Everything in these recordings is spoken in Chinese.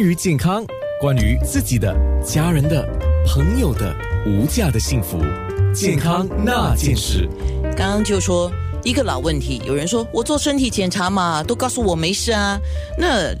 关于健康，关于自己的、家人的、朋友的无价的幸福，健康那件事。刚刚就说一个老问题，有人说我做身体检查嘛，都告诉我没事啊。那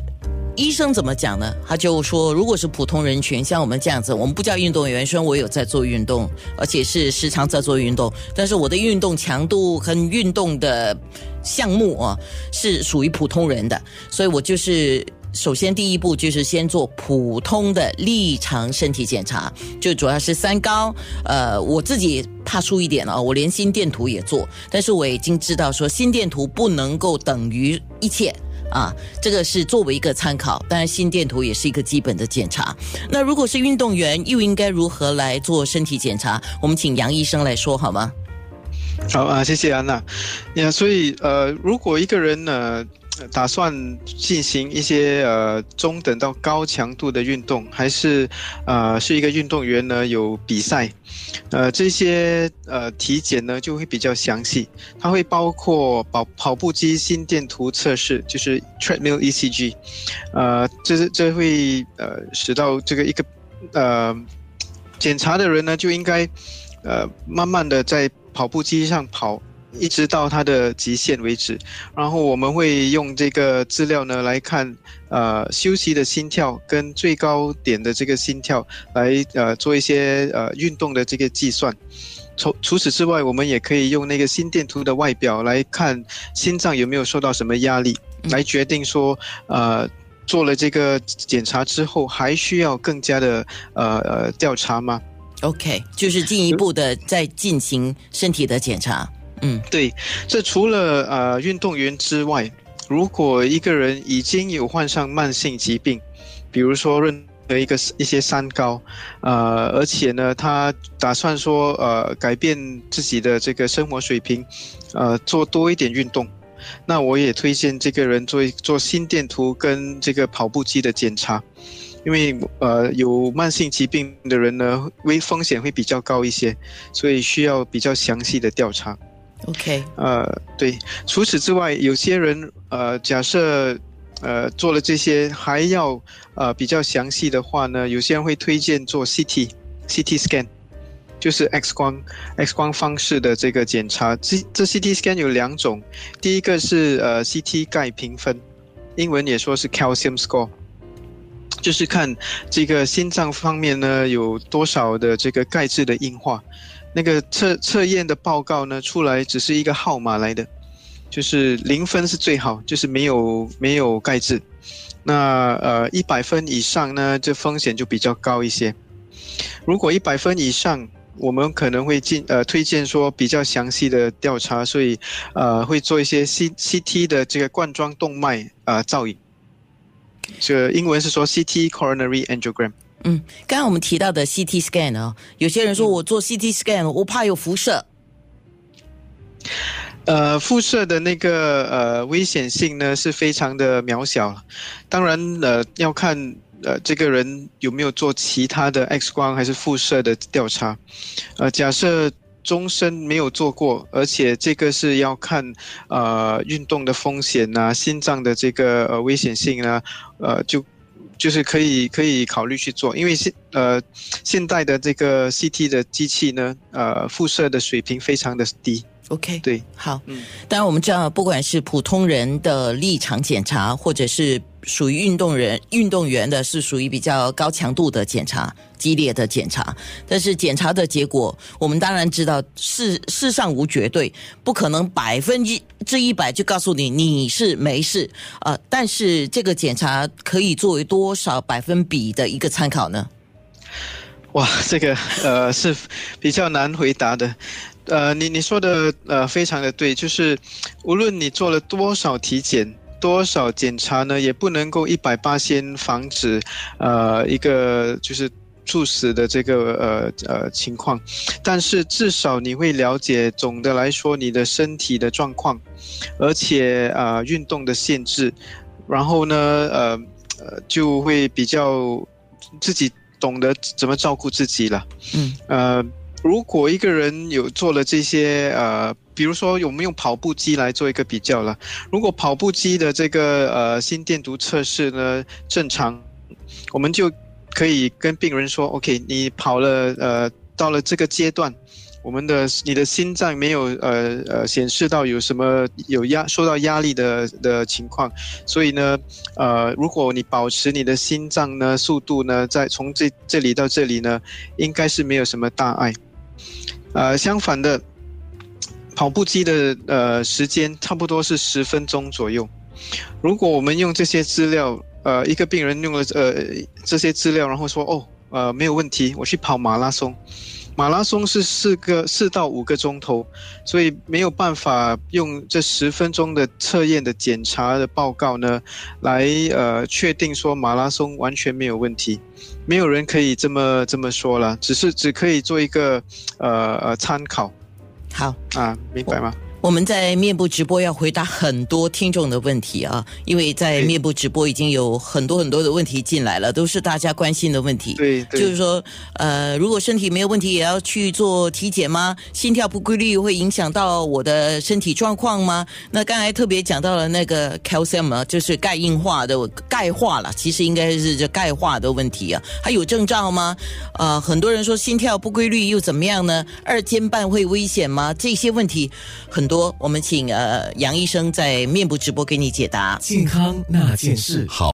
医生怎么讲呢？他就说，如果是普通人群，像我们这样子，我们不叫运动员，虽然我有在做运动，而且是时常在做运动，但是我的运动强度和运动的项目啊，是属于普通人的，所以我就是。首先，第一步就是先做普通的立场身体检查，就主要是三高。呃，我自己怕输一点哦，我连心电图也做，但是我已经知道说心电图不能够等于一切啊，这个是作为一个参考。当然，心电图也是一个基本的检查。那如果是运动员，又应该如何来做身体检查？我们请杨医生来说好吗？好啊，谢谢安娜。呀，所以呃，如果一个人呢？打算进行一些呃中等到高强度的运动，还是呃是一个运动员呢？有比赛，呃这些呃体检呢就会比较详细，它会包括跑跑步机心电图测试，就是 treadmill ECG，呃这这会呃使到这个一个呃检查的人呢就应该呃慢慢的在跑步机上跑。一直到它的极限为止，然后我们会用这个资料呢来看，呃，休息的心跳跟最高点的这个心跳来呃做一些呃运动的这个计算。除除此之外，我们也可以用那个心电图的外表来看心脏有没有受到什么压力，来决定说，呃，做了这个检查之后还需要更加的呃呃调查吗？OK，就是进一步的再进行身体的检查。嗯，对，这除了呃运动员之外，如果一个人已经有患上慢性疾病，比如说任何一个一些三高，呃，而且呢，他打算说呃改变自己的这个生活水平，呃，做多一点运动，那我也推荐这个人做做心电图跟这个跑步机的检查，因为呃有慢性疾病的人呢，危风险会比较高一些，所以需要比较详细的调查。OK，呃，对，除此之外，有些人呃，假设呃做了这些，还要呃比较详细的话呢，有些人会推荐做 CT，CT scan，就是 X 光 X 光方式的这个检查。这这 CT scan 有两种，第一个是呃 CT 钙评分，英文也说是 calcium score，就是看这个心脏方面呢有多少的这个钙质的硬化。那个测测验的报告呢，出来只是一个号码来的，就是零分是最好，就是没有没有钙质。那呃一百分以上呢，这风险就比较高一些。如果一百分以上，我们可能会进呃推荐说比较详细的调查，所以呃会做一些 C C T 的这个冠状动脉呃造影，这英文是说 C T coronary angiogram。嗯，刚刚我们提到的 CT scan 啊，有些人说我做 CT scan，我怕有辐射。呃，辐射的那个呃危险性呢是非常的渺小，当然呃要看呃这个人有没有做其他的 X 光还是辐射的调查。呃，假设终身没有做过，而且这个是要看呃运动的风险啊，心脏的这个呃危险性啊，呃就。就是可以可以考虑去做，因为现呃现代的这个 CT 的机器呢，呃辐射的水平非常的低。OK，对，好，嗯，当然我们知道，不管是普通人的立场检查，或者是属于运动人、运动员的，是属于比较高强度的检查、激烈的检查。但是检查的结果，我们当然知道，世世上无绝对，不可能百分之一百就告诉你你是没事啊。但是这个检查可以作为多少百分比的一个参考呢？哇，这个呃是比较难回答的。呃，你你说的呃非常的对，就是无论你做了多少体检、多少检查呢，也不能够一百八先防止呃一个就是猝死的这个呃呃情况，但是至少你会了解总的来说你的身体的状况，而且呃运动的限制，然后呢呃呃就会比较自己懂得怎么照顾自己了，嗯。呃。如果一个人有做了这些，呃，比如说我们用跑步机来做一个比较了。如果跑步机的这个呃心电图测试呢正常，我们就可以跟病人说：“OK，你跑了，呃，到了这个阶段。”我们的你的心脏没有呃呃显示到有什么有压受到压力的的情况，所以呢，呃，如果你保持你的心脏呢速度呢在从这这里到这里呢，应该是没有什么大碍。呃，相反的，跑步机的呃时间差不多是十分钟左右。如果我们用这些资料，呃，一个病人用了呃这些资料，然后说哦呃没有问题，我去跑马拉松。马拉松是四个四到五个钟头，所以没有办法用这十分钟的测验的检查的报告呢，来呃确定说马拉松完全没有问题，没有人可以这么这么说了，只是只可以做一个呃呃参考。好啊，明白吗？我们在面部直播要回答很多听众的问题啊，因为在面部直播已经有很多很多的问题进来了，都是大家关心的问题。对，就是说，呃，如果身体没有问题，也要去做体检吗？心跳不规律会影响到我的身体状况吗？那刚才特别讲到了那个 calcium，就是钙硬化的钙化了，其实应该是这钙化的问题啊。还有症状吗？呃，很多人说心跳不规律又怎么样呢？二尖瓣会危险吗？这些问题很。多，我们请呃杨医生在面部直播给你解答健康那件事。好。